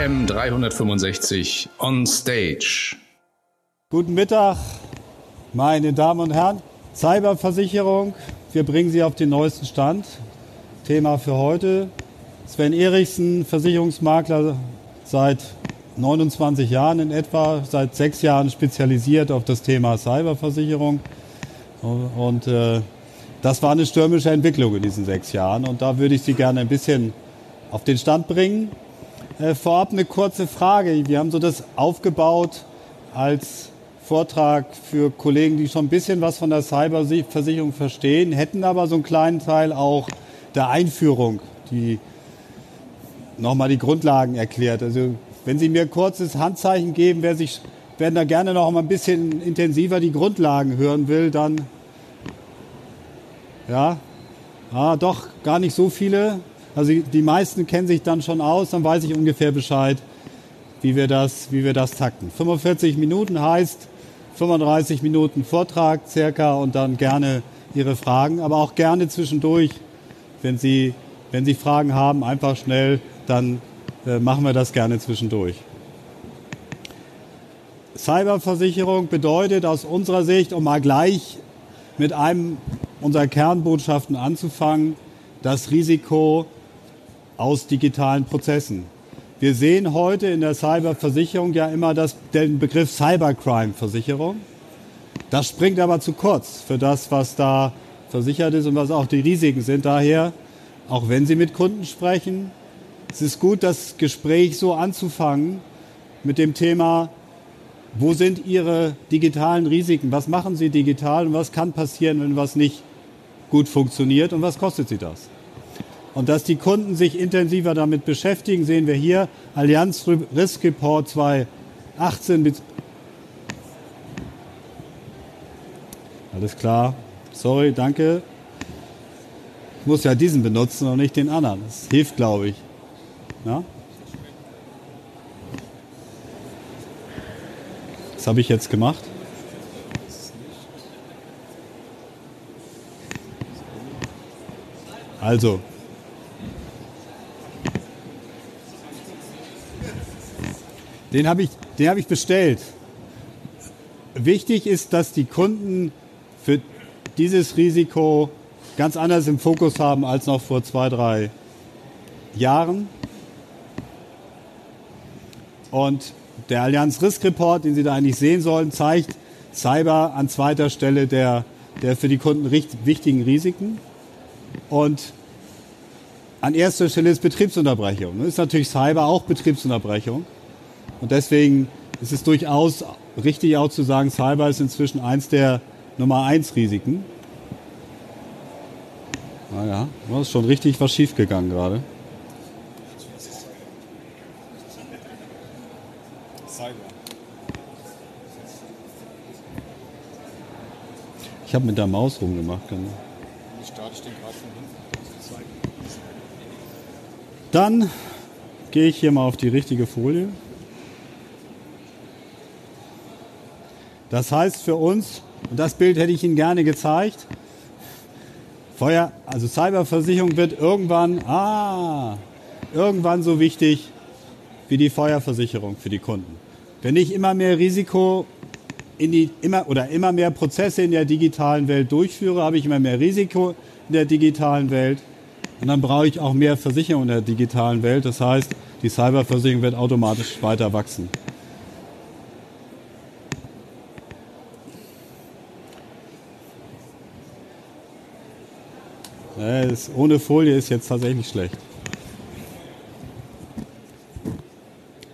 AM 365 on stage. Guten Mittag, meine Damen und Herren. Cyberversicherung, wir bringen Sie auf den neuesten Stand. Thema für heute. Sven Erichsen, Versicherungsmakler seit 29 Jahren in etwa, seit sechs Jahren spezialisiert auf das Thema Cyberversicherung. Und äh, das war eine stürmische Entwicklung in diesen sechs Jahren. Und da würde ich Sie gerne ein bisschen auf den Stand bringen. Äh, vorab eine kurze Frage. Wir haben so das aufgebaut als Vortrag für Kollegen, die schon ein bisschen was von der Cyberversicherung verstehen, hätten aber so einen kleinen Teil auch der Einführung, die nochmal die Grundlagen erklärt. Also wenn Sie mir kurzes Handzeichen geben, wer sich wer da gerne noch mal ein bisschen intensiver die Grundlagen hören will, dann ja, ah, doch gar nicht so viele. Also die meisten kennen sich dann schon aus, dann weiß ich ungefähr Bescheid, wie wir das, wie wir das takten. 45 Minuten heißt 35 Minuten Vortrag circa und dann gerne Ihre Fragen, aber auch gerne zwischendurch, wenn Sie, wenn Sie Fragen haben, einfach schnell, dann äh, machen wir das gerne zwischendurch. Cyberversicherung bedeutet aus unserer Sicht, um mal gleich mit einem unserer Kernbotschaften anzufangen, das Risiko aus digitalen Prozessen. Wir sehen heute in der Cyberversicherung ja immer das, den Begriff Cybercrime-Versicherung. Das springt aber zu kurz für das, was da versichert ist und was auch die Risiken sind. Daher, auch wenn Sie mit Kunden sprechen, es ist gut, das Gespräch so anzufangen mit dem Thema, wo sind Ihre digitalen Risiken? Was machen Sie digital und was kann passieren, wenn was nicht gut funktioniert und was kostet Sie das? Und dass die Kunden sich intensiver damit beschäftigen, sehen wir hier. Allianz Risk Report 2018. Alles klar. Sorry, danke. Ich muss ja diesen benutzen und nicht den anderen. Das hilft, glaube ich. Ja? Was habe ich jetzt gemacht? Also, den habe ich, hab ich bestellt. Wichtig ist, dass die Kunden für dieses Risiko ganz anders im Fokus haben als noch vor zwei, drei Jahren. Und der Allianz Risk Report, den Sie da eigentlich sehen sollen, zeigt Cyber an zweiter Stelle der, der für die Kunden wichtigen Risiken. Und an erster Stelle ist Betriebsunterbrechung. Ist natürlich Cyber auch Betriebsunterbrechung. Und deswegen ist es durchaus richtig auch zu sagen, Cyber ist inzwischen eins der Nummer eins Risiken. Naja, da ist schon richtig was schiefgegangen gerade. Ich habe mit der Maus rumgemacht. Genau. Dann gehe ich hier mal auf die richtige Folie. Das heißt für uns, und das Bild hätte ich Ihnen gerne gezeigt, Feuer, also Cyberversicherung wird irgendwann, ah, irgendwann so wichtig wie die Feuerversicherung für die Kunden. Wenn ich immer mehr Risiko in die immer oder immer mehr Prozesse in der digitalen Welt durchführe, habe ich immer mehr Risiko in der digitalen Welt und dann brauche ich auch mehr Versicherung in der digitalen Welt. Das heißt, die Cyberversicherung wird automatisch weiter wachsen. Das ohne Folie ist jetzt tatsächlich schlecht.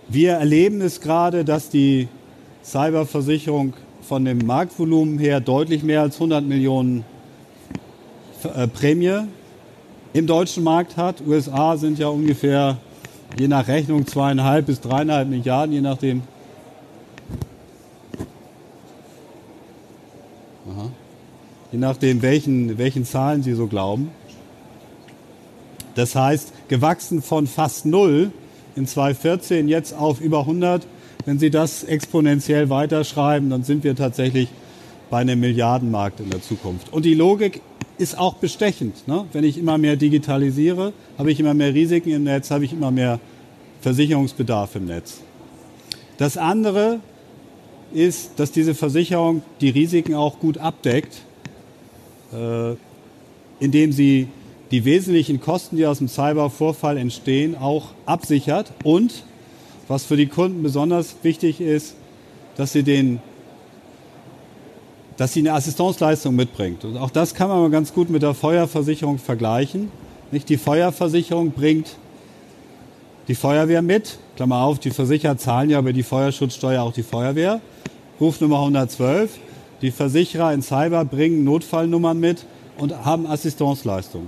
Wir erleben es gerade, dass die Cyberversicherung von dem Marktvolumen her deutlich mehr als 100 Millionen äh, Prämie im deutschen Markt hat. USA sind ja ungefähr je nach Rechnung zweieinhalb bis dreieinhalb Milliarden, je nachdem. Je nachdem, welchen, welchen Zahlen Sie so glauben. Das heißt, gewachsen von fast null in 2014 jetzt auf über 100 wenn Sie das exponentiell weiterschreiben, dann sind wir tatsächlich bei einem Milliardenmarkt in der Zukunft. Und die Logik ist auch bestechend. Ne? Wenn ich immer mehr digitalisiere, habe ich immer mehr Risiken im Netz, habe ich immer mehr Versicherungsbedarf im Netz. Das andere ist, dass diese Versicherung die Risiken auch gut abdeckt, äh, indem sie die wesentlichen Kosten, die aus dem Cybervorfall entstehen, auch absichert und, was für die Kunden besonders wichtig ist, dass sie den dass sie eine Assistenzleistung mitbringt. Und auch das kann man mal ganz gut mit der Feuerversicherung vergleichen. Nicht? Die Feuerversicherung bringt die Feuerwehr mit. Klammer auf, die Versicherer zahlen ja über die Feuerschutzsteuer auch die Feuerwehr. Rufnummer 112. Die Versicherer in Cyber bringen Notfallnummern mit und haben Assistenzleistungen.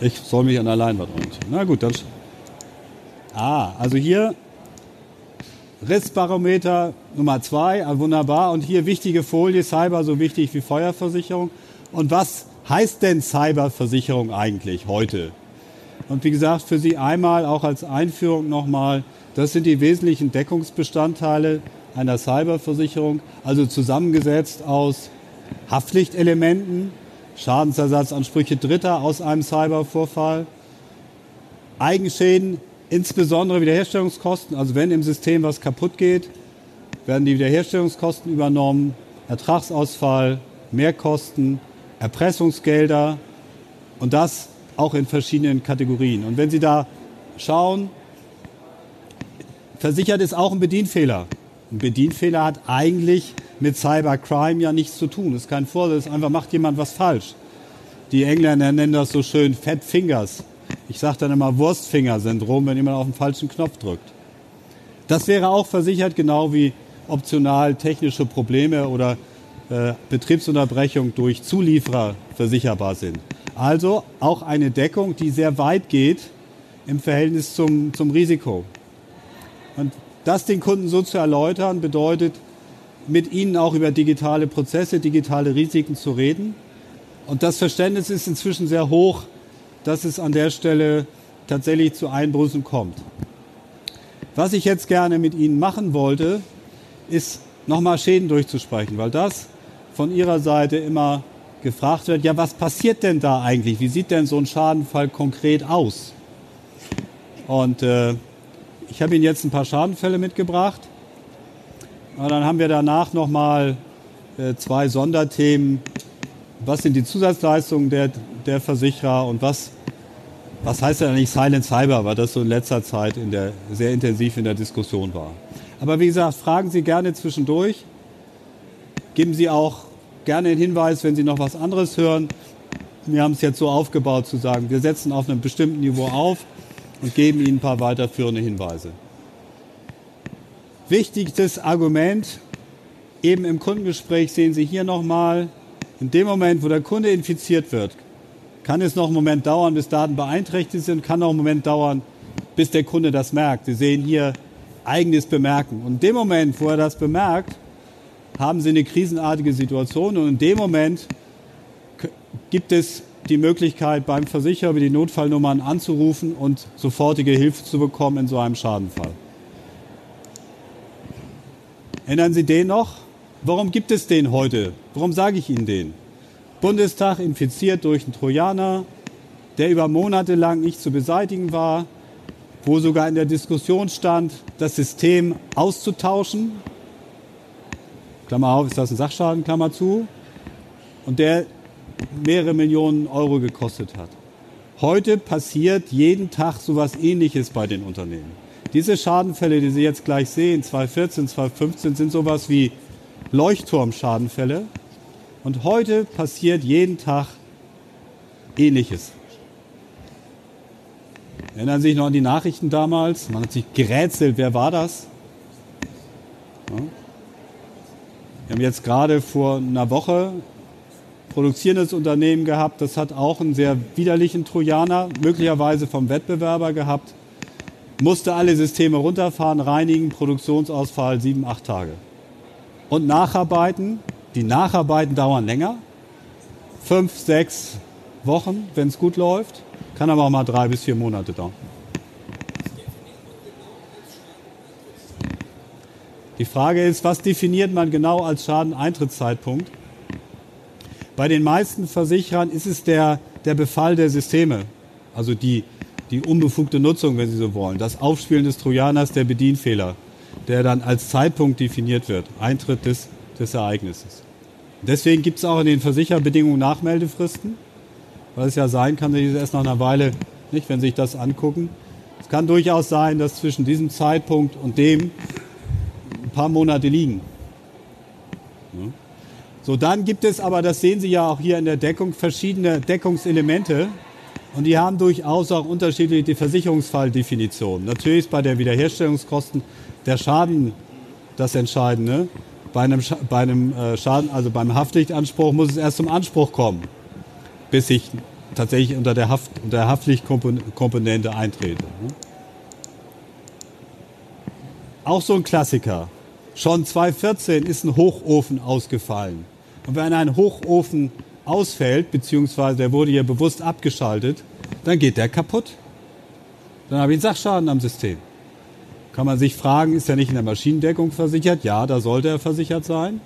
Ich soll mich an der Leinwand orientieren. Na gut, dann. Ah, also hier Rissbarometer Nummer zwei, ah, wunderbar. Und hier wichtige Folie, Cyber so wichtig wie Feuerversicherung. Und was heißt denn Cyberversicherung eigentlich heute? Und wie gesagt, für Sie einmal auch als Einführung nochmal, das sind die wesentlichen Deckungsbestandteile einer Cyberversicherung, also zusammengesetzt aus Haftpflichtelementen, Schadensersatzansprüche Dritter aus einem Cybervorfall, Eigenschäden, insbesondere Wiederherstellungskosten, also wenn im System was kaputt geht, werden die Wiederherstellungskosten übernommen, Ertragsausfall, Mehrkosten, Erpressungsgelder und das auch in verschiedenen Kategorien. Und wenn Sie da schauen, versichert ist auch ein Bedienfehler. Ein Bedienfehler hat eigentlich mit Cybercrime ja nichts zu tun. Das ist kein Vorsatz, einfach macht jemand was falsch. Die Engländer nennen das so schön Fat Fingers. Ich sage dann immer Wurstfinger-Syndrom, wenn jemand auf den falschen Knopf drückt. Das wäre auch versichert, genau wie optional technische Probleme oder äh, Betriebsunterbrechung durch Zulieferer versicherbar sind. Also auch eine Deckung, die sehr weit geht im Verhältnis zum, zum Risiko. Und das den Kunden so zu erläutern, bedeutet, mit ihnen auch über digitale Prozesse, digitale Risiken zu reden. Und das Verständnis ist inzwischen sehr hoch dass es an der Stelle tatsächlich zu Einbrüchen kommt. Was ich jetzt gerne mit Ihnen machen wollte, ist nochmal Schäden durchzusprechen, weil das von Ihrer Seite immer gefragt wird, ja, was passiert denn da eigentlich? Wie sieht denn so ein Schadenfall konkret aus? Und äh, ich habe Ihnen jetzt ein paar Schadenfälle mitgebracht. Und dann haben wir danach nochmal äh, zwei Sonderthemen. Was sind die Zusatzleistungen der, der Versicherer und was, was heißt denn eigentlich Silent Cyber, weil das so in letzter Zeit in der, sehr intensiv in der Diskussion war. Aber wie gesagt, fragen Sie gerne zwischendurch. Geben Sie auch gerne einen Hinweis, wenn Sie noch was anderes hören. Wir haben es jetzt so aufgebaut zu sagen, wir setzen auf einem bestimmten Niveau auf und geben Ihnen ein paar weiterführende Hinweise. Wichtigstes Argument, eben im Kundengespräch sehen Sie hier nochmal, in dem Moment, wo der Kunde infiziert wird, kann es noch einen Moment dauern, bis Daten beeinträchtigt sind, kann noch einen Moment dauern, bis der Kunde das merkt. Sie sehen hier eigenes Bemerken. Und in dem Moment, wo er das bemerkt, haben Sie eine krisenartige Situation und in dem Moment gibt es die Möglichkeit, beim Versicherer über die Notfallnummern anzurufen und sofortige Hilfe zu bekommen in so einem Schadenfall. Ändern Sie den noch? Warum gibt es den heute? Warum sage ich Ihnen den? Bundestag infiziert durch einen Trojaner, der über Monate lang nicht zu beseitigen war, wo sogar in der Diskussion stand, das System auszutauschen. Klammer auf, ist das ein Sachschaden, Klammer zu. Und der mehrere Millionen Euro gekostet hat. Heute passiert jeden Tag sowas ähnliches bei den Unternehmen. Diese Schadenfälle, die Sie jetzt gleich sehen, 2014, 2015, sind sowas wie Leuchtturmschadenfälle. Und heute passiert jeden Tag Ähnliches. Erinnern Sie sich noch an die Nachrichten damals? Man hat sich gerätselt, wer war das? Wir haben jetzt gerade vor einer Woche produzierendes Unternehmen gehabt, das hat auch einen sehr widerlichen Trojaner, möglicherweise vom Wettbewerber gehabt, musste alle Systeme runterfahren, reinigen, Produktionsausfall sieben, acht Tage. Und nacharbeiten, die Nacharbeiten dauern länger, fünf, sechs Wochen, wenn es gut läuft, kann aber auch mal drei bis vier Monate dauern. Die Frage ist, was definiert man genau als Schadeneintrittszeitpunkt? Bei den meisten Versicherern ist es der, der Befall der Systeme, also die, die unbefugte Nutzung, wenn Sie so wollen, das Aufspielen des Trojaners, der Bedienfehler, der dann als Zeitpunkt definiert wird, Eintritt des, des Ereignisses. Deswegen gibt es auch in den Versicherbedingungen Nachmeldefristen, weil es ja sein kann, dass Sie erst nach einer Weile, nicht, wenn Sie sich das angucken, es kann durchaus sein, dass zwischen diesem Zeitpunkt und dem ein paar Monate liegen. So, dann gibt es aber, das sehen Sie ja auch hier in der Deckung, verschiedene Deckungselemente. Und die haben durchaus auch unterschiedliche Versicherungsfalldefinitionen. Natürlich ist bei der Wiederherstellungskosten der Schaden das Entscheidende. Bei einem, bei einem äh, Schaden, also beim Haftpflichtanspruch, muss es erst zum Anspruch kommen, bis ich tatsächlich unter der, Haft, unter der Haftpflichtkomponente eintrete. Ne? Auch so ein Klassiker. Schon 2014 ist ein Hochofen ausgefallen. Und wenn ein Hochofen ausfällt, beziehungsweise der wurde ja bewusst abgeschaltet, dann geht der kaputt. Dann habe ich einen Sachschaden am System. Kann man sich fragen, ist er nicht in der Maschinendeckung versichert? Ja, da sollte er versichert sein.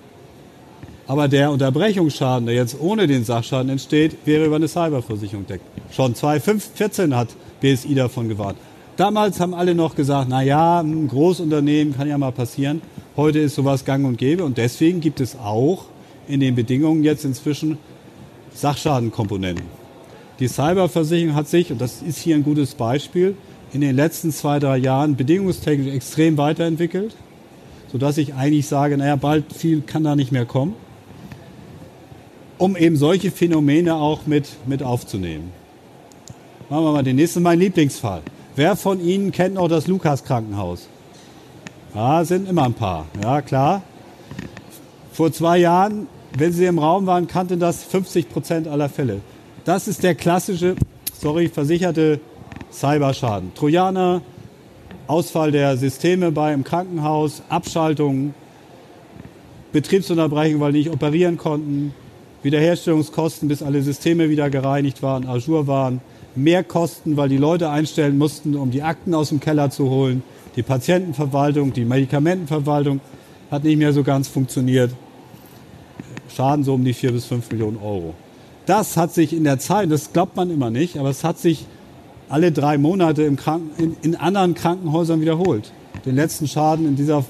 Aber der Unterbrechungsschaden, der jetzt ohne den Sachschaden entsteht, wäre über eine Cyberversicherung deckt. Schon 2014 hat BSI davon gewarnt. Damals haben alle noch gesagt, na ja, ein Großunternehmen kann ja mal passieren. Heute ist sowas gang und gäbe und deswegen gibt es auch in den Bedingungen jetzt inzwischen Sachschadenkomponenten. Die Cyberversicherung hat sich, und das ist hier ein gutes Beispiel, in den letzten zwei, drei Jahren bedingungstechnisch extrem weiterentwickelt, sodass ich eigentlich sage, naja, bald viel kann da nicht mehr kommen, um eben solche Phänomene auch mit, mit aufzunehmen. Machen wir mal den nächsten, mein Lieblingsfall. Wer von Ihnen kennt noch das Lukas-Krankenhaus? Ja, sind immer ein paar. Ja, klar. Vor zwei Jahren wenn Sie im Raum waren, kannten das 50 Prozent aller Fälle. Das ist der klassische, sorry, versicherte Cyberschaden. Trojaner, Ausfall der Systeme bei im Krankenhaus, Abschaltung, Betriebsunterbrechung, weil die nicht operieren konnten, Wiederherstellungskosten, bis alle Systeme wieder gereinigt waren, Azure waren, Mehrkosten, weil die Leute einstellen mussten, um die Akten aus dem Keller zu holen, die Patientenverwaltung, die Medikamentenverwaltung hat nicht mehr so ganz funktioniert. Schaden so um die 4 bis 5 Millionen Euro. Das hat sich in der Zeit, das glaubt man immer nicht, aber es hat sich alle drei Monate im Kranken, in, in anderen Krankenhäusern wiederholt. Den letzten Schaden in dieser,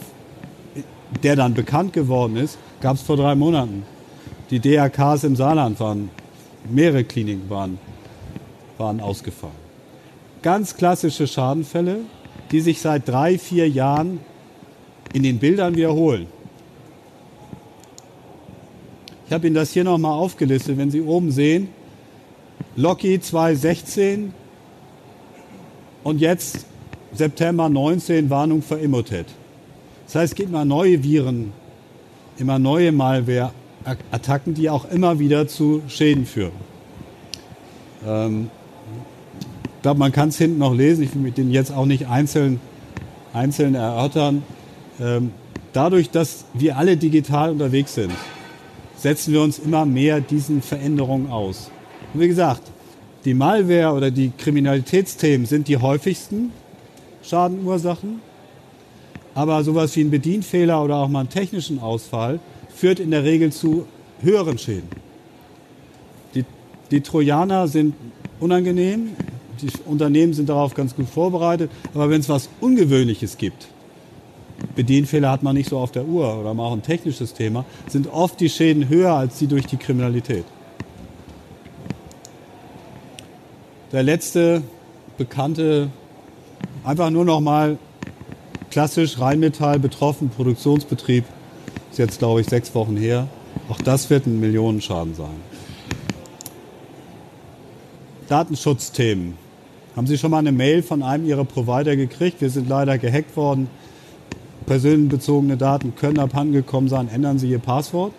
der dann bekannt geworden ist, gab es vor drei Monaten. Die DRKs im Saarland waren, mehrere Kliniken waren, waren ausgefallen. Ganz klassische Schadenfälle, die sich seit drei, vier Jahren in den Bildern wiederholen. Ich habe Ihnen das hier nochmal aufgelistet. Wenn Sie oben sehen, Loki 2016 und jetzt September 19 Warnung für Emotet. Das heißt, es gibt immer neue Viren, immer neue Malware-Attacken, die auch immer wieder zu Schäden führen. Ähm, ich glaube, man kann es hinten noch lesen. Ich will mit denen jetzt auch nicht einzeln, einzeln erörtern. Ähm, dadurch, dass wir alle digital unterwegs sind, setzen wir uns immer mehr diesen Veränderungen aus. Und wie gesagt, die Malware oder die Kriminalitätsthemen sind die häufigsten Schadenursachen. Aber sowas wie ein Bedienfehler oder auch mal einen technischen Ausfall führt in der Regel zu höheren Schäden. Die, die Trojaner sind unangenehm, die Unternehmen sind darauf ganz gut vorbereitet, aber wenn es was Ungewöhnliches gibt, Bedienfehler hat man nicht so auf der Uhr oder mal auch ein technisches Thema, sind oft die Schäden höher als die durch die Kriminalität. Der letzte bekannte, einfach nur noch mal klassisch Rheinmetall betroffen, Produktionsbetrieb, ist jetzt glaube ich sechs Wochen her. Auch das wird ein Millionenschaden sein. Datenschutzthemen. Haben Sie schon mal eine Mail von einem Ihrer Provider gekriegt? Wir sind leider gehackt worden personenbezogene Daten können abhandengekommen sein, ändern Sie Ihr Passwort.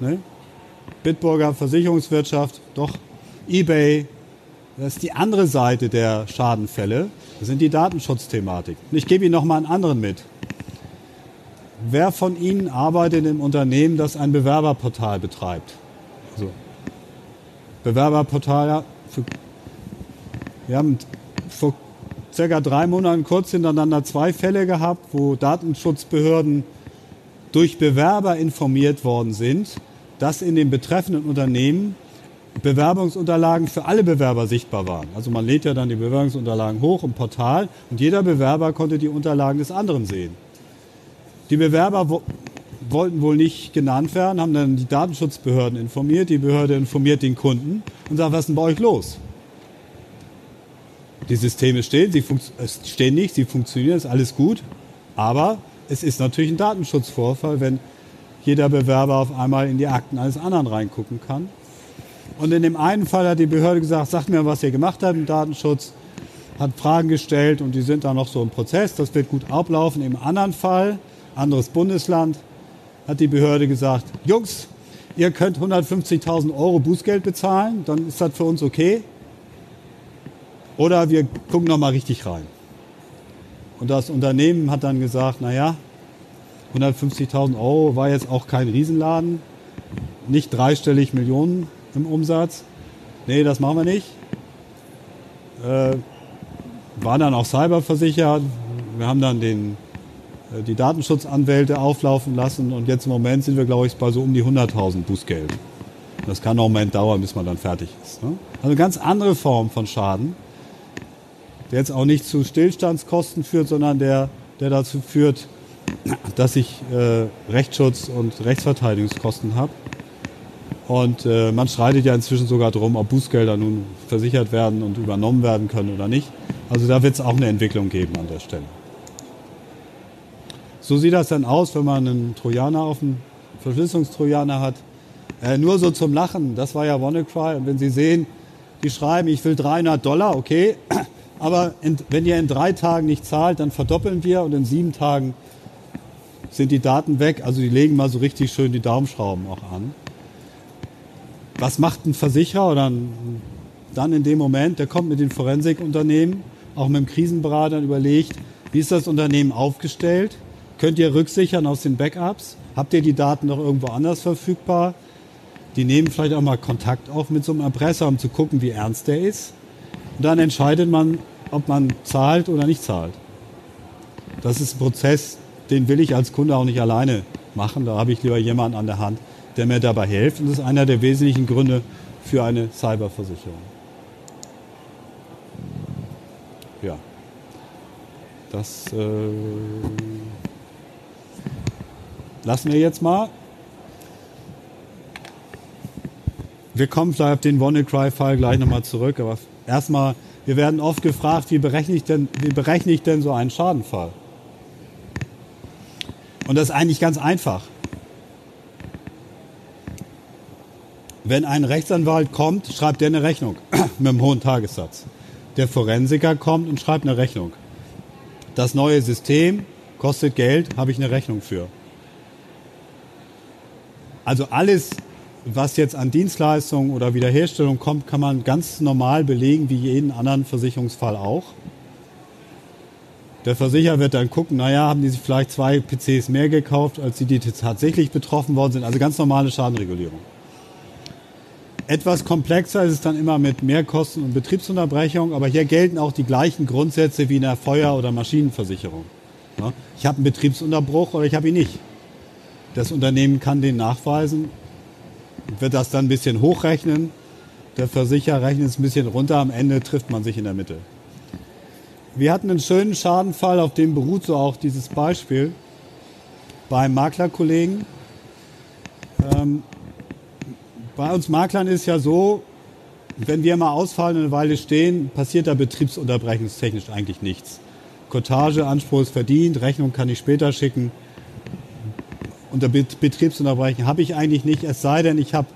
Ne? Bitburger Versicherungswirtschaft, doch eBay, das ist die andere Seite der Schadenfälle, das sind die Datenschutzthematik. Und ich gebe Ihnen noch mal einen anderen mit. Wer von Ihnen arbeitet im Unternehmen, das ein Bewerberportal betreibt? Also, Bewerberportal, für, wir haben vor circa drei Monaten kurz hintereinander zwei Fälle gehabt, wo Datenschutzbehörden durch Bewerber informiert worden sind, dass in dem betreffenden Unternehmen Bewerbungsunterlagen für alle Bewerber sichtbar waren. Also man lädt ja dann die Bewerbungsunterlagen hoch im Portal und jeder Bewerber konnte die Unterlagen des anderen sehen. Die Bewerber wo wollten wohl nicht genannt werden, haben dann die Datenschutzbehörden informiert, die Behörde informiert den Kunden und sagt, was ist denn bei euch los? Die Systeme stehen, sie stehen nicht, sie funktionieren, ist alles gut, aber es ist natürlich ein Datenschutzvorfall, wenn jeder Bewerber auf einmal in die Akten eines anderen reingucken kann. Und in dem einen Fall hat die Behörde gesagt, sagt mir, was ihr gemacht habt im Datenschutz, hat Fragen gestellt und die sind dann noch so im Prozess, das wird gut ablaufen. Im anderen Fall, anderes Bundesland, hat die Behörde gesagt, Jungs, ihr könnt 150.000 Euro Bußgeld bezahlen, dann ist das für uns okay. Oder wir gucken noch mal richtig rein. Und das Unternehmen hat dann gesagt, naja, 150.000 Euro war jetzt auch kein Riesenladen, nicht dreistellig Millionen im Umsatz. Nee, das machen wir nicht. Äh, waren dann auch cyberversichert. Wir haben dann den, äh, die Datenschutzanwälte auflaufen lassen und jetzt im Moment sind wir, glaube ich, bei so um die 100.000 Bußgeld. Das kann noch einen Moment dauern, bis man dann fertig ist. Ne? Also ganz andere Form von Schaden, der jetzt auch nicht zu Stillstandskosten führt, sondern der, der dazu führt, dass ich äh, Rechtsschutz und Rechtsverteidigungskosten habe. Und äh, man streitet ja inzwischen sogar darum, ob Bußgelder nun versichert werden und übernommen werden können oder nicht. Also da wird es auch eine Entwicklung geben an der Stelle. So sieht das dann aus, wenn man einen Trojaner auf dem Verschlüsselungstrojaner hat. Äh, nur so zum Lachen, das war ja WannaCry. Und wenn Sie sehen, die schreiben, ich will 300 Dollar, okay, aber in, wenn ihr in drei Tagen nicht zahlt, dann verdoppeln wir und in sieben Tagen sind die Daten weg. Also die legen mal so richtig schön die Daumenschrauben auch an was macht ein Versicherer oder ein, dann in dem Moment, der kommt mit den Forensikunternehmen, auch mit dem Krisenberater und überlegt, wie ist das Unternehmen aufgestellt? Könnt ihr rücksichern aus den Backups? Habt ihr die Daten noch irgendwo anders verfügbar? Die nehmen vielleicht auch mal Kontakt auf mit so einem Erpresser, um zu gucken, wie ernst der ist. Und dann entscheidet man, ob man zahlt oder nicht zahlt. Das ist ein Prozess, den will ich als Kunde auch nicht alleine machen. Da habe ich lieber jemanden an der Hand, der mir dabei hilft. Und das ist einer der wesentlichen Gründe für eine Cyberversicherung. Ja, das äh, lassen wir jetzt mal. Wir kommen vielleicht auf den WannaCry-Fall gleich nochmal zurück, aber erstmal, wir werden oft gefragt, wie berechne ich denn, wie berechne ich denn so einen Schadenfall? Und das ist eigentlich ganz einfach. Wenn ein Rechtsanwalt kommt, schreibt er eine Rechnung mit einem hohen Tagessatz. Der Forensiker kommt und schreibt eine Rechnung. Das neue System kostet Geld, habe ich eine Rechnung für. Also alles, was jetzt an Dienstleistungen oder Wiederherstellung kommt, kann man ganz normal belegen, wie jeden anderen Versicherungsfall auch. Der Versicherer wird dann gucken, naja, haben die sich vielleicht zwei PCs mehr gekauft, als die, die tatsächlich betroffen worden sind. Also ganz normale Schadenregulierung. Etwas komplexer ist es dann immer mit Mehrkosten und Betriebsunterbrechung, aber hier gelten auch die gleichen Grundsätze wie in der Feuer- oder Maschinenversicherung. Ich habe einen Betriebsunterbruch oder ich habe ihn nicht. Das Unternehmen kann den nachweisen, wird das dann ein bisschen hochrechnen. Der Versicherer rechnet es ein bisschen runter, am Ende trifft man sich in der Mitte. Wir hatten einen schönen Schadenfall, auf dem beruht so auch dieses Beispiel beim Maklerkollegen. Ähm, bei uns Maklern ist ja so, wenn wir mal ausfallen und eine Weile stehen, passiert da betriebsunterbrechungstechnisch eigentlich nichts. Cottage, Anspruch ist verdient, Rechnung kann ich später schicken. Unter Betriebsunterbrechung habe ich eigentlich nicht, es sei denn, ich habe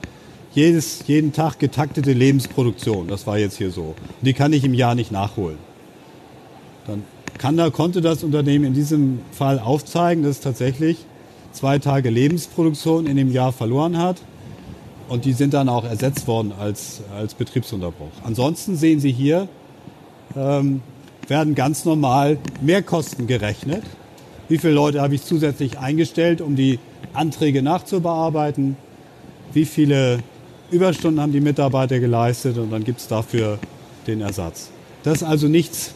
jedes, jeden Tag getaktete Lebensproduktion. Das war jetzt hier so. Die kann ich im Jahr nicht nachholen. Dann kann da, konnte das Unternehmen in diesem Fall aufzeigen, dass es tatsächlich zwei Tage Lebensproduktion in dem Jahr verloren hat und die sind dann auch ersetzt worden als, als Betriebsunterbruch. Ansonsten sehen Sie hier, ähm, werden ganz normal Mehrkosten gerechnet. Wie viele Leute habe ich zusätzlich eingestellt, um die Anträge nachzubearbeiten? Wie viele Überstunden haben die Mitarbeiter geleistet? Und dann gibt es dafür den Ersatz. Das ist also nichts,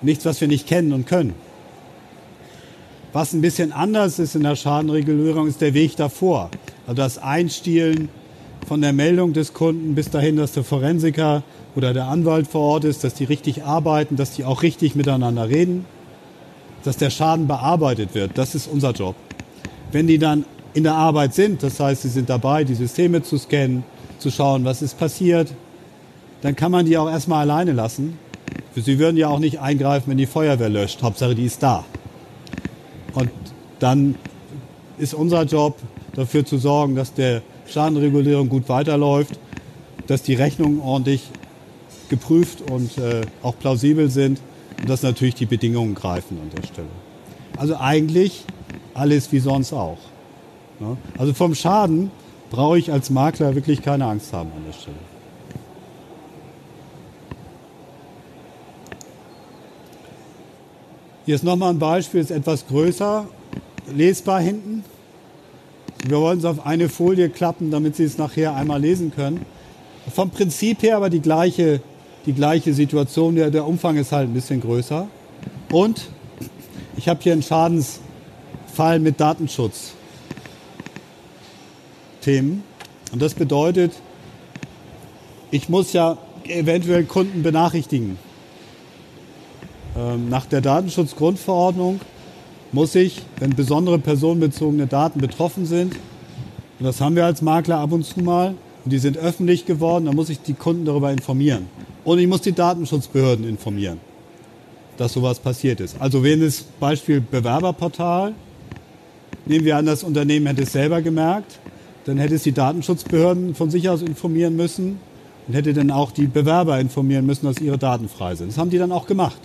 nichts, was wir nicht kennen und können. Was ein bisschen anders ist in der Schadenregulierung, ist der Weg davor. Also das Einstielen von der Meldung des Kunden bis dahin, dass der Forensiker oder der Anwalt vor Ort ist, dass die richtig arbeiten, dass die auch richtig miteinander reden, dass der Schaden bearbeitet wird. Das ist unser Job. Wenn die dann in der Arbeit sind, das heißt, sie sind dabei, die Systeme zu scannen, zu schauen, was ist passiert, dann kann man die auch erstmal alleine lassen. Sie würden ja auch nicht eingreifen, wenn die Feuerwehr löscht. Hauptsache, die ist da. Und dann ist unser Job, dafür zu sorgen, dass der Schadenregulierung gut weiterläuft, dass die Rechnungen ordentlich geprüft und äh, auch plausibel sind und dass natürlich die Bedingungen greifen an der Stelle. Also eigentlich alles wie sonst auch. Also vom Schaden brauche ich als Makler wirklich keine Angst haben an der Stelle. Hier ist nochmal ein Beispiel, ist etwas größer, lesbar hinten. Wir wollen es auf eine Folie klappen, damit Sie es nachher einmal lesen können. Vom Prinzip her aber die gleiche, die gleiche Situation. Der, der Umfang ist halt ein bisschen größer. Und ich habe hier einen Schadensfall mit Datenschutzthemen. Und das bedeutet, ich muss ja eventuell Kunden benachrichtigen. Ähm, nach der Datenschutzgrundverordnung muss ich, wenn besondere personenbezogene Daten betroffen sind, und das haben wir als Makler ab und zu mal, und die sind öffentlich geworden, dann muss ich die Kunden darüber informieren. Und ich muss die Datenschutzbehörden informieren, dass sowas passiert ist. Also wenn es Beispiel Bewerberportal, nehmen wir an, das Unternehmen hätte es selber gemerkt, dann hätte es die Datenschutzbehörden von sich aus informieren müssen und hätte dann auch die Bewerber informieren müssen, dass ihre Daten frei sind. Das haben die dann auch gemacht.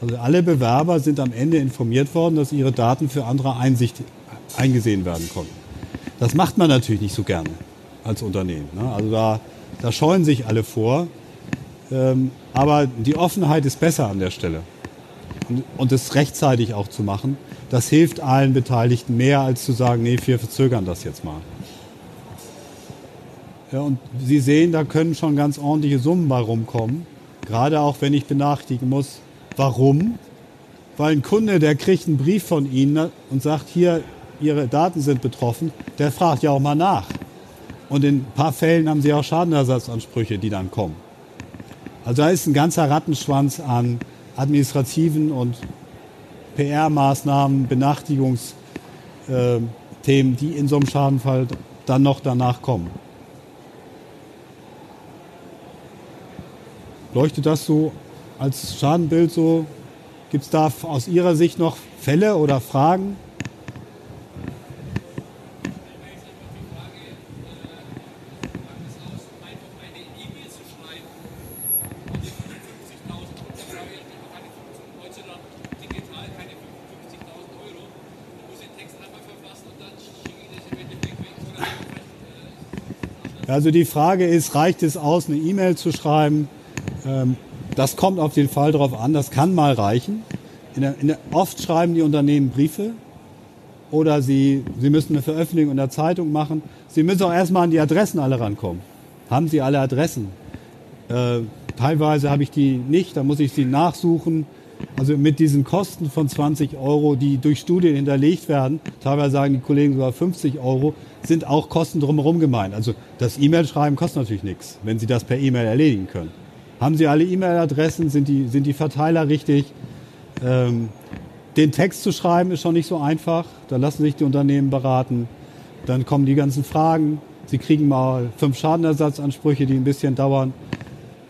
Also alle Bewerber sind am Ende informiert worden, dass ihre Daten für andere Einsicht eingesehen werden konnten. Das macht man natürlich nicht so gerne als Unternehmen. Ne? Also da, da scheuen sich alle vor. Ähm, aber die Offenheit ist besser an der Stelle. Und, es rechtzeitig auch zu machen, das hilft allen Beteiligten mehr, als zu sagen, nee, wir verzögern das jetzt mal. Ja, und Sie sehen, da können schon ganz ordentliche Summen bei rumkommen. Gerade auch wenn ich benachrichtigen muss, Warum? Weil ein Kunde, der kriegt einen Brief von Ihnen und sagt, hier, Ihre Daten sind betroffen, der fragt ja auch mal nach. Und in ein paar Fällen haben Sie auch Schadenersatzansprüche, die dann kommen. Also da ist ein ganzer Rattenschwanz an administrativen und PR-Maßnahmen, Benachrichtigungsthemen, die in so einem Schadenfall dann noch danach kommen. Leuchtet das so als Schadenbild so? Gibt es da aus Ihrer Sicht noch Fälle oder Fragen? Also die Frage ist, reicht es aus, eine E-Mail zu schreiben? Ähm, das kommt auf den Fall darauf an, das kann mal reichen. In der, in der, oft schreiben die Unternehmen Briefe oder sie, sie müssen eine Veröffentlichung in der Zeitung machen. Sie müssen auch erstmal an die Adressen alle rankommen. Haben sie alle Adressen? Äh, teilweise habe ich die nicht, da muss ich sie nachsuchen. Also mit diesen Kosten von 20 Euro, die durch Studien hinterlegt werden, teilweise sagen die Kollegen sogar 50 Euro, sind auch Kosten drumherum gemeint. Also das E-Mail-Schreiben kostet natürlich nichts, wenn Sie das per E-Mail erledigen können. Haben Sie alle E-Mail-Adressen? Sind die, sind die Verteiler richtig? Ähm, den Text zu schreiben ist schon nicht so einfach. Da lassen sich die Unternehmen beraten. Dann kommen die ganzen Fragen. Sie kriegen mal fünf Schadenersatzansprüche, die ein bisschen dauern.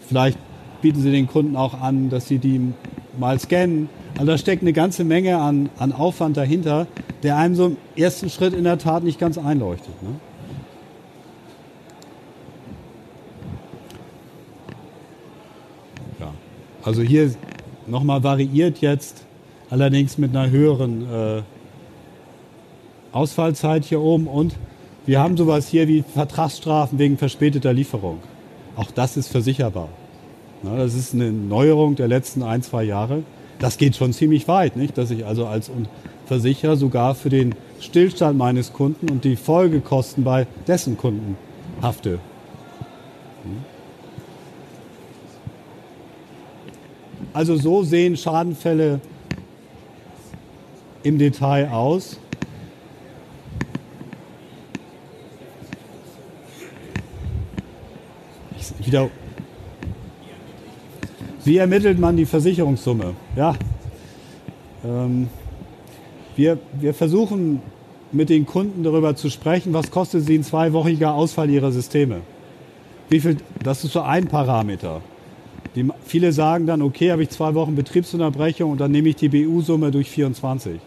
Vielleicht bieten Sie den Kunden auch an, dass Sie die mal scannen. Also da steckt eine ganze Menge an, an Aufwand dahinter, der einem so im ersten Schritt in der Tat nicht ganz einleuchtet. Ne? Also hier nochmal variiert jetzt, allerdings mit einer höheren äh, Ausfallzeit hier oben und wir haben sowas hier wie Vertragsstrafen wegen verspäteter Lieferung. Auch das ist versicherbar. Das ist eine Neuerung der letzten ein, zwei Jahre. Das geht schon ziemlich weit, nicht? dass ich also als Versicherer sogar für den Stillstand meines Kunden und die Folgekosten bei dessen Kunden hafte. Also so sehen Schadenfälle im Detail aus. wieder. Wie ermittelt man die Versicherungssumme? Ja. Ähm, wir, wir versuchen mit den Kunden darüber zu sprechen, was kostet sie ein zweiwöchiger Ausfall ihrer Systeme. Wie viel, das ist so ein Parameter. Die, viele sagen dann, okay, habe ich zwei Wochen Betriebsunterbrechung und dann nehme ich die BU-Summe durch 24.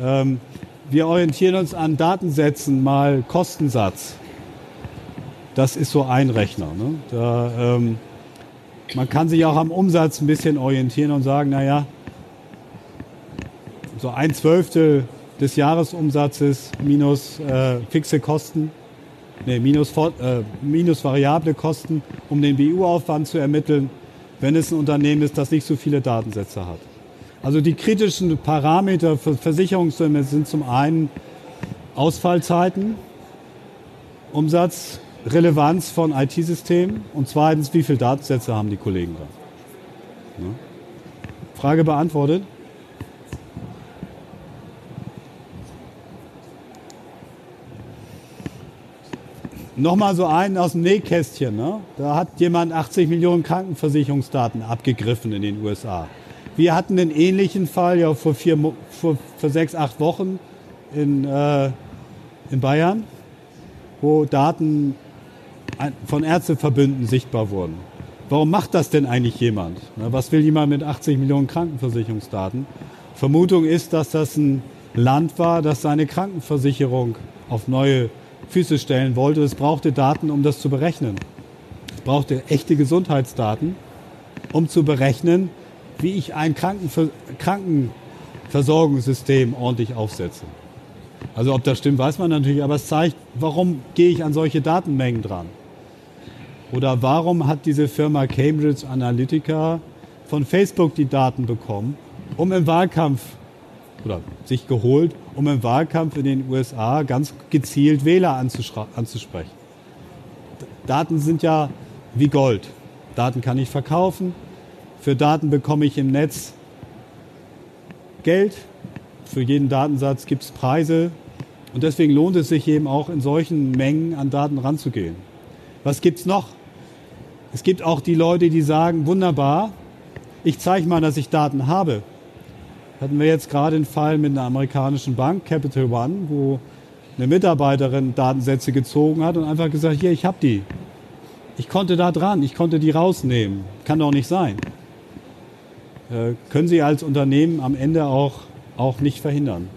Ähm, wir orientieren uns an Datensätzen mal Kostensatz. Das ist so ein Rechner. Ne? Da, ähm, man kann sich auch am Umsatz ein bisschen orientieren und sagen, naja, so ein Zwölftel des Jahresumsatzes minus äh, fixe Kosten, nee, minus, äh, minus variable Kosten, um den BU-Aufwand zu ermitteln, wenn es ein Unternehmen ist, das nicht so viele Datensätze hat. Also die kritischen Parameter für Versicherungssumme sind zum einen Ausfallzeiten, Umsatz, Relevanz von IT-Systemen und zweitens, wie viele Datensätze haben die Kollegen da. Ja. Frage beantwortet? Nochmal so einen aus dem Nähkästchen. Ne? Da hat jemand 80 Millionen Krankenversicherungsdaten abgegriffen in den USA. Wir hatten einen ähnlichen Fall ja vor, vier, vor, vor sechs, acht Wochen in, äh, in Bayern, wo Daten von Ärzteverbünden sichtbar wurden. Warum macht das denn eigentlich jemand? Was will jemand mit 80 Millionen Krankenversicherungsdaten? Vermutung ist, dass das ein Land war, das seine Krankenversicherung auf neue Füße stellen wollte. Es brauchte Daten, um das zu berechnen. Es brauchte echte Gesundheitsdaten, um zu berechnen, wie ich ein Krankenver Krankenversorgungssystem ordentlich aufsetze. Also ob das stimmt, weiß man natürlich, aber es zeigt, warum gehe ich an solche Datenmengen dran? Oder warum hat diese Firma Cambridge Analytica von Facebook die Daten bekommen, um im Wahlkampf oder sich geholt, um im Wahlkampf in den USA ganz gezielt Wähler anzusprechen. Daten sind ja wie Gold. Daten kann ich verkaufen. Für Daten bekomme ich im Netz Geld. Für jeden Datensatz gibt es Preise. Und deswegen lohnt es sich eben auch in solchen Mengen an Daten ranzugehen. Was gibt es noch? Es gibt auch die Leute, die sagen, wunderbar, ich zeige mal, dass ich Daten habe hatten wir jetzt gerade einen Fall mit einer amerikanischen Bank, Capital One, wo eine Mitarbeiterin Datensätze gezogen hat und einfach gesagt, hier, ich habe die. Ich konnte da dran, ich konnte die rausnehmen. Kann doch nicht sein. Äh, können Sie als Unternehmen am Ende auch, auch nicht verhindern.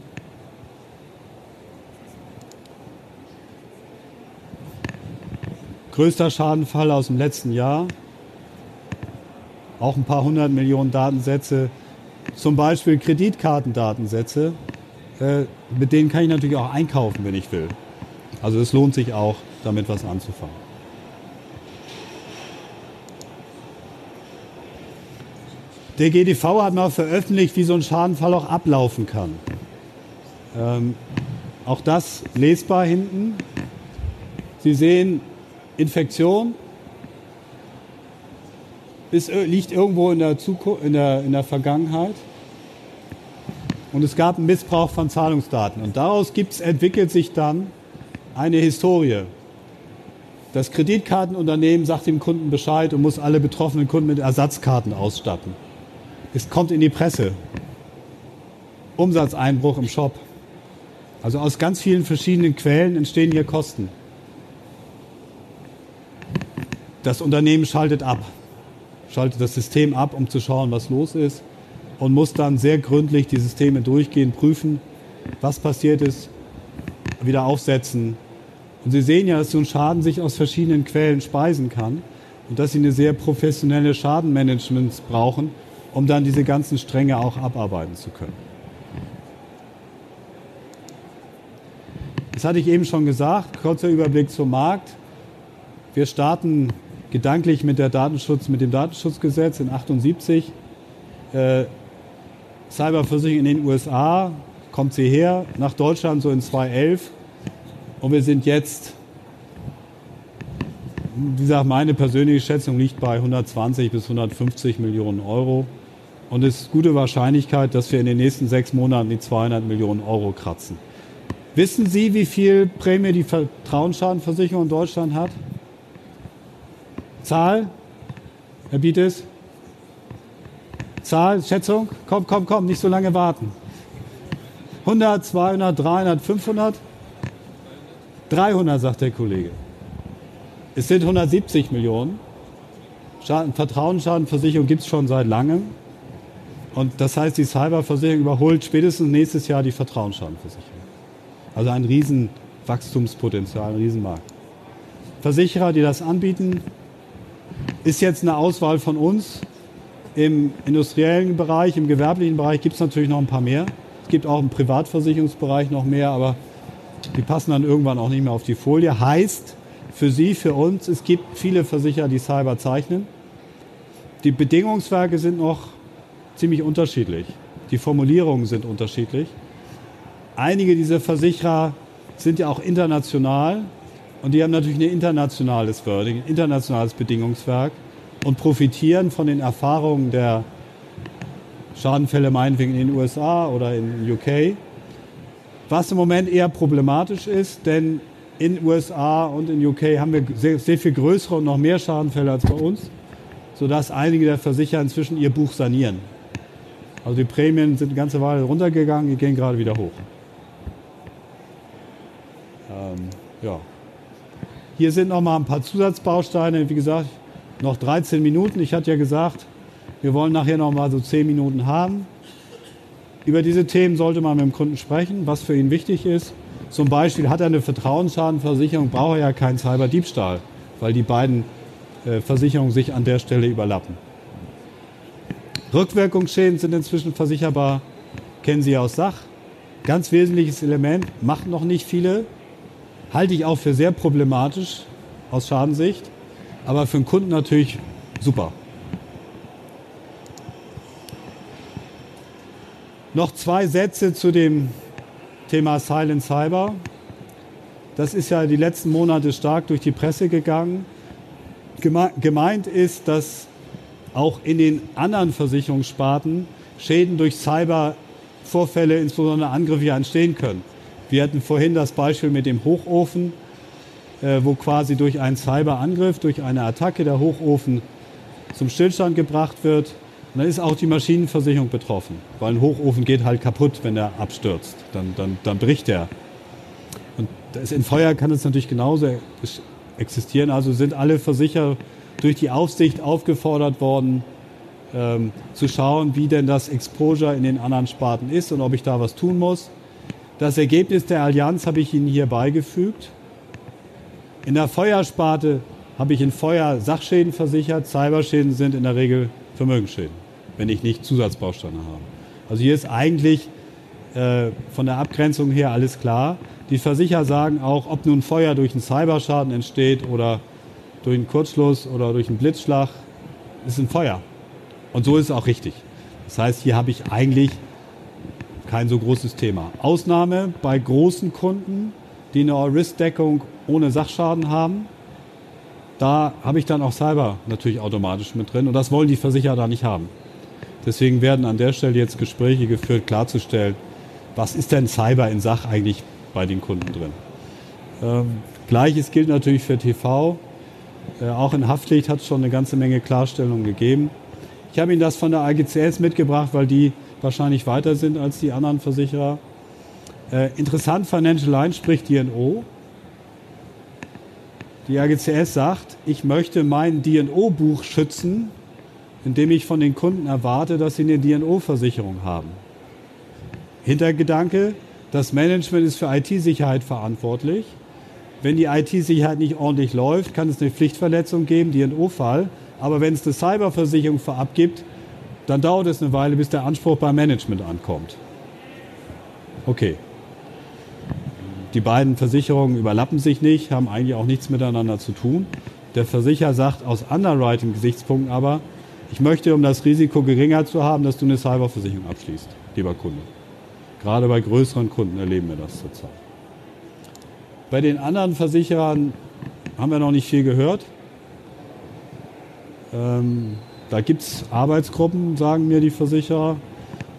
Größter Schadenfall aus dem letzten Jahr. Auch ein paar hundert Millionen Datensätze zum Beispiel Kreditkartendatensätze, äh, mit denen kann ich natürlich auch einkaufen, wenn ich will. Also es lohnt sich auch, damit was anzufangen. Der GDV hat mal veröffentlicht, wie so ein Schadenfall auch ablaufen kann. Ähm, auch das lesbar hinten. Sie sehen Infektion, ist, äh, liegt irgendwo in der, Zukunft, in, der, in der Vergangenheit. Und es gab einen Missbrauch von Zahlungsdaten. Und daraus gibt's, entwickelt sich dann eine Historie. Das Kreditkartenunternehmen sagt dem Kunden Bescheid und muss alle betroffenen Kunden mit Ersatzkarten ausstatten. Es kommt in die Presse. Umsatzeinbruch im Shop. Also aus ganz vielen verschiedenen Quellen entstehen hier Kosten. Das Unternehmen schaltet ab schaltet das System ab, um zu schauen, was los ist und muss dann sehr gründlich die Systeme durchgehen, prüfen, was passiert ist, wieder aufsetzen. Und Sie sehen ja, dass so ein Schaden sich aus verschiedenen Quellen speisen kann und dass Sie eine sehr professionelle Schadenmanagement brauchen, um dann diese ganzen Stränge auch abarbeiten zu können. Das hatte ich eben schon gesagt, kurzer Überblick zum Markt. Wir starten gedanklich mit, der Datenschutz, mit dem Datenschutzgesetz in 78. Äh, Cyberversicherung in den USA kommt sie her, nach Deutschland so in 2011. Und wir sind jetzt, wie gesagt, meine persönliche Schätzung liegt bei 120 bis 150 Millionen Euro. Und es ist gute Wahrscheinlichkeit, dass wir in den nächsten sechs Monaten die 200 Millionen Euro kratzen. Wissen Sie, wie viel Prämie die Vertrauensschadenversicherung in Deutschland hat? Zahl? Herr Bietes? Zahl, Schätzung? Komm, komm, komm, nicht so lange warten. 100, 200, 300, 500? 300, sagt der Kollege. Es sind 170 Millionen. Schaden, Vertrauensschadenversicherung gibt es schon seit langem. Und das heißt, die Cyberversicherung überholt spätestens nächstes Jahr die Vertrauensschadenversicherung. Also ein Riesenwachstumspotenzial, ein Riesenmarkt. Versicherer, die das anbieten, ist jetzt eine Auswahl von uns. Im industriellen Bereich, im gewerblichen Bereich gibt es natürlich noch ein paar mehr. Es gibt auch im Privatversicherungsbereich noch mehr, aber die passen dann irgendwann auch nicht mehr auf die Folie. Heißt für Sie, für uns, es gibt viele Versicherer, die Cyber zeichnen. Die Bedingungswerke sind noch ziemlich unterschiedlich. Die Formulierungen sind unterschiedlich. Einige dieser Versicherer sind ja auch international und die haben natürlich ein internationales Wording, ein internationales Bedingungswerk und profitieren von den Erfahrungen der Schadenfälle meinetwegen in den USA oder in UK. Was im Moment eher problematisch ist, denn in USA und in UK haben wir sehr, sehr viel größere und noch mehr Schadenfälle als bei uns, sodass einige der Versicherer inzwischen ihr Buch sanieren. Also die Prämien sind eine ganze Weile runtergegangen, die gehen gerade wieder hoch. Ähm, ja. Hier sind noch mal ein paar Zusatzbausteine. Wie gesagt, noch 13 Minuten. Ich hatte ja gesagt, wir wollen nachher noch mal so 10 Minuten haben. Über diese Themen sollte man mit dem Kunden sprechen, was für ihn wichtig ist. Zum Beispiel hat er eine Vertrauensschadenversicherung, braucht er ja keinen Cyberdiebstahl, weil die beiden äh, Versicherungen sich an der Stelle überlappen. Rückwirkungsschäden sind inzwischen versicherbar, kennen Sie aus Sach. Ganz wesentliches Element, macht noch nicht viele, halte ich auch für sehr problematisch aus Schadensicht, aber für den Kunden natürlich super. Noch zwei Sätze zu dem Thema Silent Cyber. Das ist ja die letzten Monate stark durch die Presse gegangen. Gemeint ist, dass auch in den anderen Versicherungssparten Schäden durch Cybervorfälle, insbesondere Angriffe, entstehen können. Wir hatten vorhin das Beispiel mit dem Hochofen, äh, wo quasi durch einen Cyberangriff, durch eine Attacke der Hochofen zum Stillstand gebracht wird. Und dann ist auch die Maschinenversicherung betroffen, weil ein Hochofen geht halt kaputt, wenn er abstürzt. Dann, dann, dann bricht er. Und in Feuer kann es natürlich genauso existieren. Also sind alle Versicherer durch die Aufsicht aufgefordert worden, ähm, zu schauen, wie denn das Exposure in den anderen Sparten ist und ob ich da was tun muss. Das Ergebnis der Allianz habe ich Ihnen hier beigefügt. In der Feuersparte habe ich in Feuer Sachschäden versichert. Cyberschäden sind in der Regel Vermögensschäden, wenn ich nicht Zusatzbausteine habe. Also hier ist eigentlich äh, von der Abgrenzung her alles klar. Die Versicherer sagen auch, ob nun Feuer durch einen Cyberschaden entsteht oder durch einen Kurzschluss oder durch einen Blitzschlag, ist ein Feuer. Und so ist es auch richtig. Das heißt, hier habe ich eigentlich kein so großes Thema. Ausnahme bei großen Kunden, die eine Risk-Deckung ohne Sachschaden haben. Da habe ich dann auch Cyber natürlich automatisch mit drin und das wollen die Versicherer da nicht haben. Deswegen werden an der Stelle jetzt Gespräche geführt, klarzustellen, was ist denn Cyber in Sach eigentlich bei den Kunden drin. Ähm, Gleiches gilt natürlich für TV. Äh, auch in Haftpflicht hat es schon eine ganze Menge Klarstellungen gegeben. Ich habe Ihnen das von der AGCS mitgebracht, weil die wahrscheinlich weiter sind als die anderen Versicherer. Äh, interessant, Financial Line spricht DNO. Die AGCS sagt, ich möchte mein DNO-Buch schützen, indem ich von den Kunden erwarte, dass sie eine DNO-Versicherung haben. Hintergedanke, das Management ist für IT-Sicherheit verantwortlich. Wenn die IT-Sicherheit nicht ordentlich läuft, kann es eine Pflichtverletzung geben, DNO-Fall. Aber wenn es eine Cyberversicherung vorab gibt, dann dauert es eine Weile, bis der Anspruch beim Management ankommt. Okay. Die beiden Versicherungen überlappen sich nicht, haben eigentlich auch nichts miteinander zu tun. Der Versicherer sagt aus Underwriting-Gesichtspunkten aber, ich möchte, um das Risiko geringer zu haben, dass du eine Cyberversicherung abschließt, lieber Kunde. Gerade bei größeren Kunden erleben wir das zurzeit. Bei den anderen Versicherern haben wir noch nicht viel gehört. Ähm, da gibt es Arbeitsgruppen, sagen mir die Versicherer.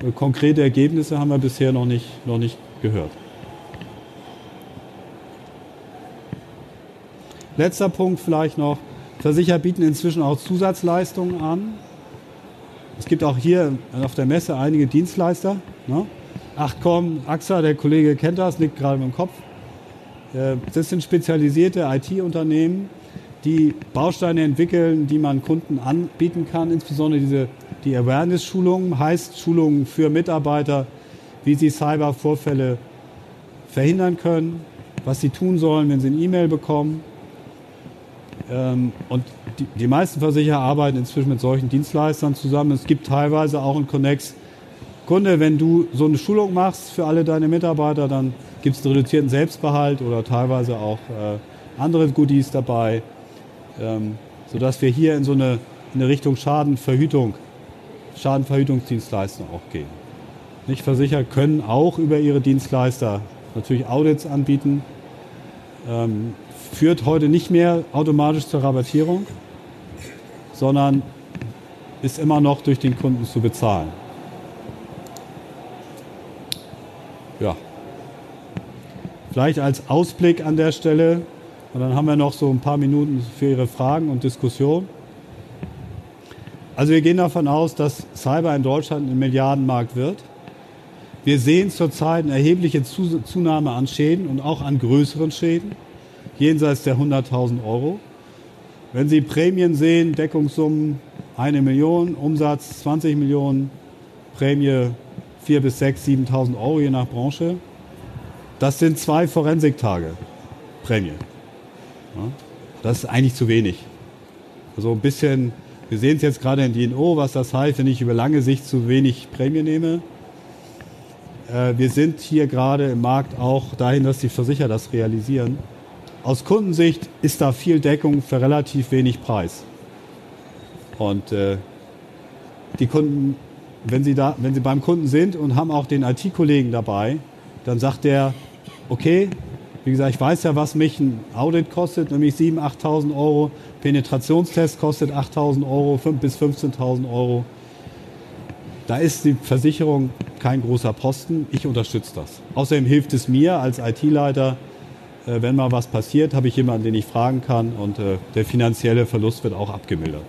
Äh, konkrete Ergebnisse haben wir bisher noch nicht, noch nicht gehört. Letzter Punkt vielleicht noch. Versicherer bieten inzwischen auch Zusatzleistungen an. Es gibt auch hier auf der Messe einige Dienstleister. Ne? Achtcom, AXA, der Kollege kennt das, nickt gerade mit dem Kopf. Äh, das sind spezialisierte IT-Unternehmen, die Bausteine entwickeln, die man Kunden anbieten kann. Insbesondere diese, die Awareness-Schulungen, heißt Schulungen für Mitarbeiter, wie sie Cybervorfälle verhindern können, was sie tun sollen, wenn sie eine E-Mail bekommen. Ähm, und die, die meisten Versicherer arbeiten inzwischen mit solchen Dienstleistern zusammen. Es gibt teilweise auch ein Connex. Kunde, wenn du so eine Schulung machst für alle deine Mitarbeiter, dann gibt es einen reduzierten Selbstbehalt oder teilweise auch äh, andere Goodies dabei, ähm, sodass wir hier in so eine, in eine Richtung Schadenverhütung, Schadenverhütungsdienstleistung auch gehen. Nicht Versicherer können auch über ihre Dienstleister natürlich Audits anbieten. Ähm, führt heute nicht mehr automatisch zur Rabattierung, sondern ist immer noch durch den Kunden zu bezahlen. Ja. Vielleicht als Ausblick an der Stelle, und dann haben wir noch so ein paar Minuten für Ihre Fragen und Diskussion. Also wir gehen davon aus, dass Cyber in Deutschland ein Milliardenmarkt wird. Wir sehen zurzeit eine erhebliche Zunahme an Schäden und auch an größeren Schäden, jenseits der 100.000 Euro. Wenn Sie Prämien sehen, Deckungssummen eine Million, Umsatz 20 Millionen, Prämie 4 bis 6, 7.000 Euro je nach Branche, das sind zwei Forensiktage Prämie. Das ist eigentlich zu wenig. Also ein bisschen, wir sehen es jetzt gerade in DNO, was das heißt, wenn ich über lange Sicht zu wenig Prämie nehme. Äh, wir sind hier gerade im Markt auch dahin, dass die Versicherer das realisieren. Aus Kundensicht ist da viel Deckung für relativ wenig Preis. Und äh, die Kunden, wenn sie, da, wenn sie beim Kunden sind und haben auch den IT-Kollegen dabei, dann sagt der, okay, wie gesagt, ich weiß ja, was mich ein Audit kostet, nämlich 7.000, 8.000 Euro. Penetrationstest kostet 8.000 Euro, 5.000 bis 15.000 Euro. Da ist die Versicherung kein großer Posten. Ich unterstütze das. Außerdem hilft es mir als IT-Leiter, äh, wenn mal was passiert, habe ich jemanden, den ich fragen kann und äh, der finanzielle Verlust wird auch abgemildert.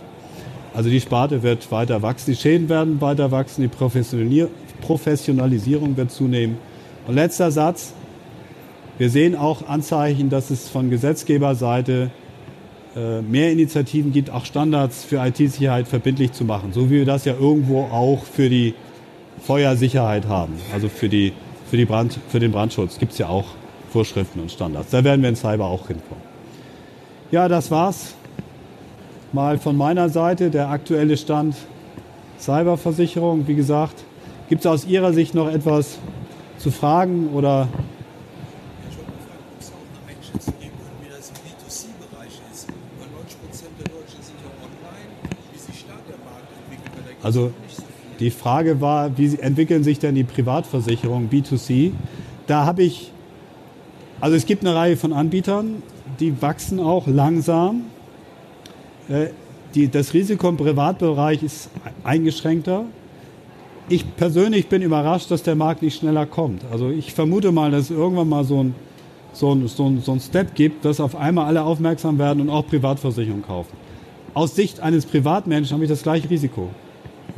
Also die Sparte wird weiter wachsen, die Schäden werden weiter wachsen, die Professionalisierung wird zunehmen. Und letzter Satz. Wir sehen auch Anzeichen, dass es von Gesetzgeberseite äh, mehr Initiativen gibt, auch Standards für IT-Sicherheit verbindlich zu machen, so wie wir das ja irgendwo auch für die Feuersicherheit haben, also für, die, für, die Brand, für den Brandschutz gibt es ja auch Vorschriften und Standards. Da werden wir in Cyber auch hinkommen. Ja, das war's mal von meiner Seite. Der aktuelle Stand Cyberversicherung. Wie gesagt, gibt es aus Ihrer Sicht noch etwas zu fragen oder Also die Frage war, wie entwickeln sich denn die Privatversicherungen B2C? Da habe ich, also es gibt eine Reihe von Anbietern, die wachsen auch langsam. Äh, die, das Risiko im Privatbereich ist eingeschränkter. Ich persönlich bin überrascht, dass der Markt nicht schneller kommt. Also ich vermute mal, dass es irgendwann mal so ein, so ein, so ein, so ein Step gibt, dass auf einmal alle aufmerksam werden und auch Privatversicherungen kaufen. Aus Sicht eines Privatmenschen habe ich das gleiche Risiko.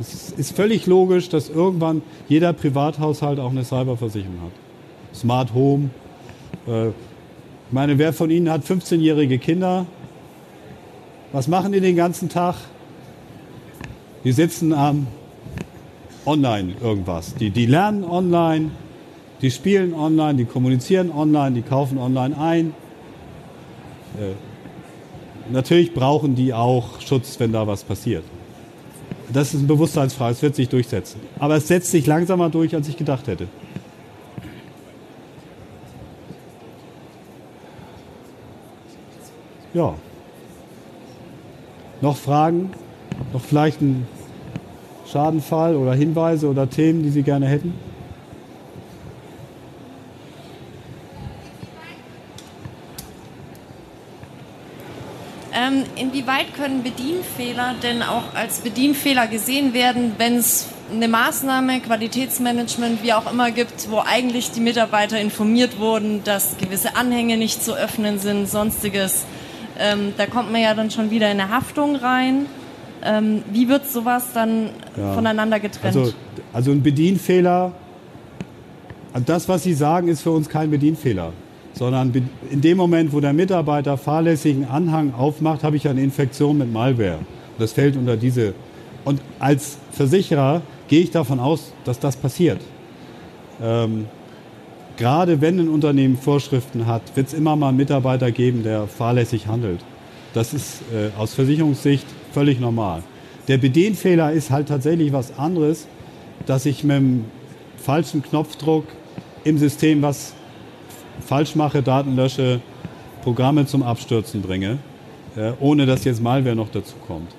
Es ist völlig logisch, dass irgendwann jeder Privathaushalt auch eine Cyberversicherung hat. Smart Home. Äh, ich meine, wer von Ihnen hat 15-jährige Kinder? Was machen die den ganzen Tag? Die sitzen am online irgendwas. Die, die lernen online, die spielen online, die kommunizieren online, die kaufen online ein. Äh, natürlich brauchen die auch Schutz, wenn da was passiert. Das ist ein Bewusstseinsfrage, es wird sich durchsetzen. Aber es setzt sich langsamer durch, als ich gedacht hätte. Ja. Noch Fragen? Noch vielleicht ein Schadenfall oder Hinweise oder Themen, die Sie gerne hätten? Ähm, inwieweit können Bedienfehler denn auch als Bedienfehler gesehen werden, wenn es eine Maßnahme, Qualitätsmanagement, wie auch immer gibt, wo eigentlich die Mitarbeiter informiert wurden, dass gewisse Anhänge nicht zu öffnen sind, sonstiges. Ähm, da kommt man ja dann schon wieder in eine Haftung rein. Ähm, wie wird sowas dann ja. voneinander getrennt? Also, also ein Bedienfehler, das, was Sie sagen, ist für uns kein Bedienfehler, sondern in dem Moment, wo der Mitarbeiter fahrlässigen Anhang aufmacht, habe ich eine Infektion mit Malware. Das fällt unter diese. Und als Versicherer gehe ich davon aus, dass das passiert. Ähm, gerade wenn ein Unternehmen Vorschriften hat, wird es immer mal einen Mitarbeiter geben, der fahrlässig handelt. Das ist äh, aus Versicherungssicht völlig normal. Der Bedienfehler ist halt tatsächlich was anderes, dass ich mit dem falschen Knopfdruck im System was falsch mache, Daten lösche, Programme zum Abstürzen bringe, ohne dass jetzt Malware noch dazu kommt.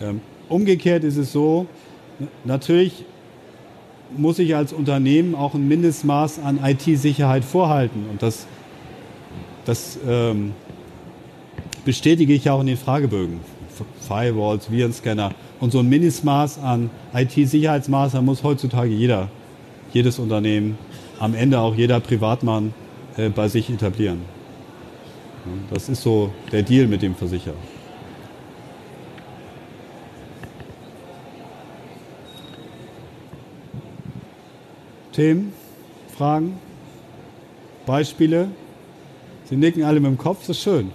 Ähm, umgekehrt ist es so, natürlich muss ich als Unternehmen auch ein Mindestmaß an IT-Sicherheit vorhalten. Und das, das ähm, bestätige ich auch in den Fragebögen. Firewalls, Virenscanner. Und so ein Mindestmaß an IT-Sicherheitsmaßnahmen muss heutzutage jeder, jedes Unternehmen, am Ende auch jeder Privatmann bei sich etablieren. Das ist so der Deal mit dem Versicherer. Themen, Fragen, Beispiele? Sie nicken alle mit dem Kopf, das ist schön.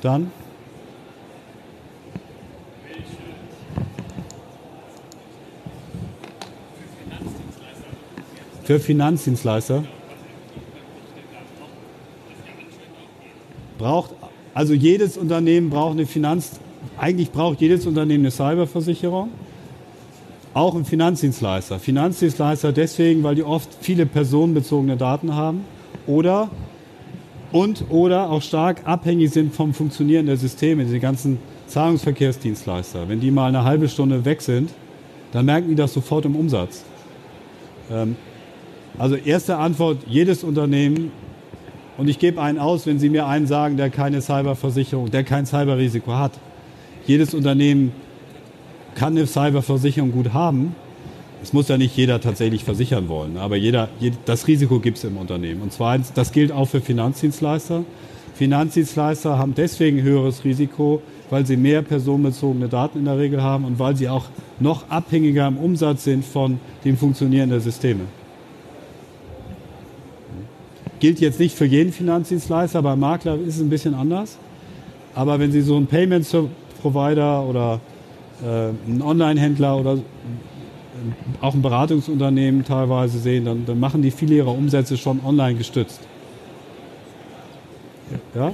Dann? Für Finanzdienstleister? Braucht, also jedes Unternehmen braucht eine Finanz, eigentlich braucht jedes Unternehmen eine Cyberversicherung. Auch ein Finanzdienstleister. Finanzdienstleister deswegen, weil die oft viele personenbezogene Daten haben oder und oder auch stark abhängig sind vom Funktionieren der Systeme, diese ganzen Zahlungsverkehrsdienstleister. Wenn die mal eine halbe Stunde weg sind, dann merken die das sofort im Umsatz. Ähm, also erste Antwort, jedes Unternehmen, und ich gebe einen aus, wenn Sie mir einen sagen, der keine Cyberversicherung, der kein Cyberrisiko hat. Jedes Unternehmen kann eine Cyberversicherung gut haben. Es muss ja nicht jeder tatsächlich versichern wollen, aber jeder, das Risiko gibt es im Unternehmen. Und zweitens, das gilt auch für Finanzdienstleister. Finanzdienstleister haben deswegen höheres Risiko, weil sie mehr personenbezogene Daten in der Regel haben und weil sie auch noch abhängiger im Umsatz sind von dem Funktionieren der Systeme. Gilt jetzt nicht für jeden Finanzdienstleister, beim Makler ist es ein bisschen anders. Aber wenn Sie so einen Payment Provider oder äh, einen Online-Händler oder auch ein Beratungsunternehmen teilweise sehen, dann, dann, machen die viele ihrer Umsätze schon online gestützt. Ja?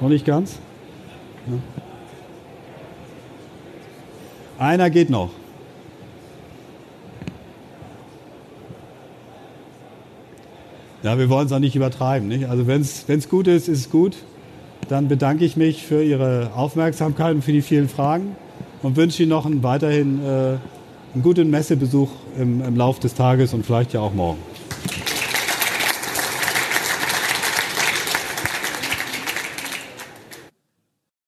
Noch nicht ganz? Ja. Einer geht noch. Ja, wir wollen es auch nicht übertreiben. Nicht? Also wenn es gut ist, ist es gut. Dann bedanke ich mich für Ihre Aufmerksamkeit und für die vielen Fragen und wünsche Ihnen noch einen weiterhin äh, einen guten Messebesuch im, im Laufe des Tages und vielleicht ja auch morgen.